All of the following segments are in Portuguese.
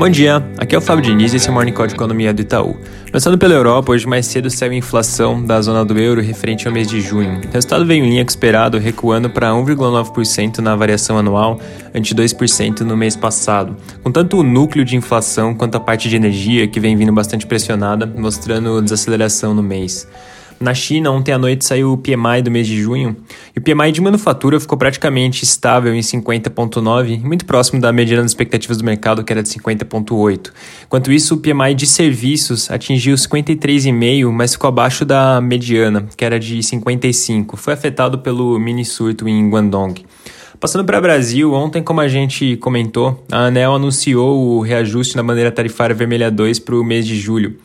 Bom dia, aqui é o Fábio Diniz e esse é o Morning Call de Economia do Itaú. Começando pela Europa, hoje mais cedo saiu a inflação da zona do euro referente ao mês de junho. O resultado veio em linha com esperado, recuando para 1,9% na variação anual, ante 2% no mês passado. Com tanto o núcleo de inflação quanto a parte de energia, que vem vindo bastante pressionada, mostrando desaceleração no mês. Na China, ontem à noite saiu o PMI do mês de junho, e o PMI de manufatura ficou praticamente estável em 50,9, muito próximo da mediana das expectativas do mercado, que era de 50,8. Enquanto isso, o PMI de serviços atingiu 53,5, mas ficou abaixo da mediana, que era de 55. Foi afetado pelo mini surto em Guangdong. Passando para o Brasil, ontem, como a gente comentou, a ANEL anunciou o reajuste na bandeira tarifária vermelha 2 para o mês de julho.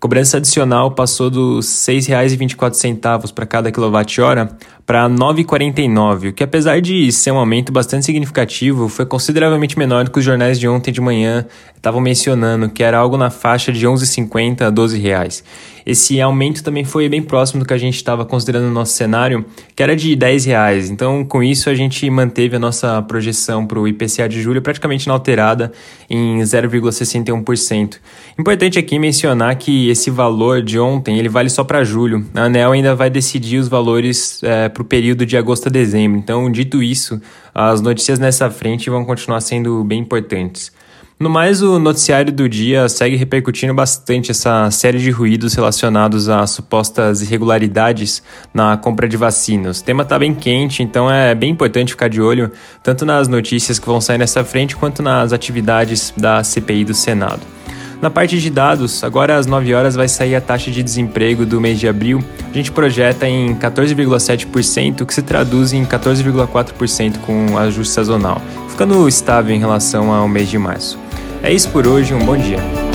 Cobrança adicional passou dos R$ 6,24 para cada quilowatt-hora para R$ 9,49, o que apesar de ser um aumento bastante significativo, foi consideravelmente menor do que os jornais de ontem de manhã estavam mencionando, que era algo na faixa de R$ 11,50 a 12 reais. Esse aumento também foi bem próximo do que a gente estava considerando no nosso cenário, que era de 10 reais. Então, com isso, a gente manteve a nossa projeção para o IPCA de julho praticamente inalterada em 0,61%. Importante aqui mencionar que esse valor de ontem ele vale só para julho. A ANEL ainda vai decidir os valores é, para o período de agosto a dezembro. Então, dito isso, as notícias nessa frente vão continuar sendo bem importantes. No mais, o noticiário do dia segue repercutindo bastante essa série de ruídos relacionados a supostas irregularidades na compra de vacinas. O tema está bem quente, então é bem importante ficar de olho tanto nas notícias que vão sair nessa frente quanto nas atividades da CPI do Senado. Na parte de dados, agora às 9 horas vai sair a taxa de desemprego do mês de abril. A gente projeta em 14,7%, que se traduz em 14,4% com ajuste sazonal, ficando estável em relação ao mês de março. É isso por hoje, um bom dia.